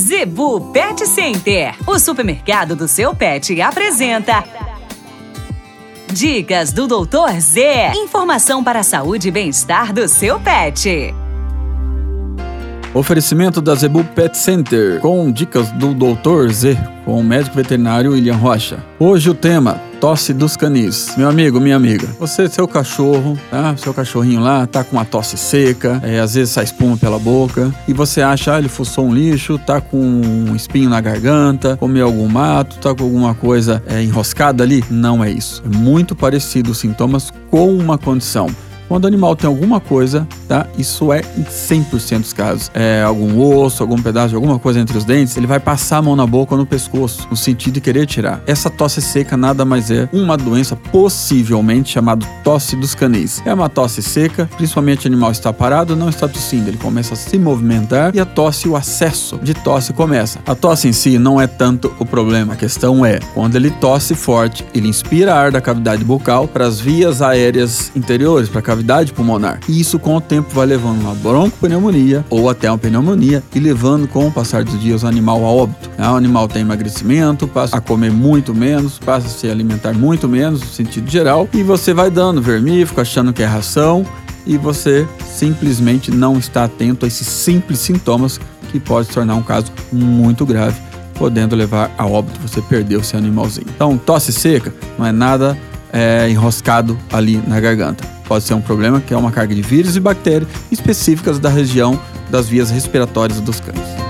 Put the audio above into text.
Zebu Pet Center, o supermercado do seu pet, apresenta. Dicas do Doutor Z. Informação para a saúde e bem-estar do seu pet. Oferecimento da Zebu Pet Center, com dicas do Dr. Z, com o médico veterinário William Rocha. Hoje o tema, tosse dos canis. Meu amigo, minha amiga, você, seu cachorro, tá? Seu cachorrinho lá tá com uma tosse seca, é, às vezes sai espuma pela boca, e você acha, ah, ele fuçou um lixo, tá com um espinho na garganta, comeu algum mato, tá com alguma coisa é, enroscada ali. Não é isso. É muito parecido os sintomas com uma condição. Quando o animal tem alguma coisa, tá? Isso é em 100% dos casos. É algum osso, algum pedaço de alguma coisa entre os dentes, ele vai passar a mão na boca ou no pescoço, no sentido de querer tirar. Essa tosse seca nada mais é uma doença possivelmente chamada tosse dos canis. É uma tosse seca, principalmente o animal está parado, não está tossindo, ele começa a se movimentar e a tosse, o acesso de tosse começa. A tosse em si não é tanto o problema, a questão é quando ele tosse forte, ele inspira ar da cavidade bucal para as vias aéreas interiores, para a cavidade cavidade pulmonar. E isso com o tempo vai levando uma broncopneumonia ou até uma pneumonia e levando com o passar dos dias o animal a óbito. O animal tem emagrecimento, passa a comer muito menos, passa a se alimentar muito menos no sentido geral e você vai dando vermífugo, achando que é ração e você simplesmente não está atento a esses simples sintomas que pode se tornar um caso muito grave, podendo levar a óbito, você perdeu seu animalzinho. Então, tosse seca não é nada é, enroscado ali na garganta pode ser um problema que é uma carga de vírus e bactérias específicas da região das vias respiratórias dos cães.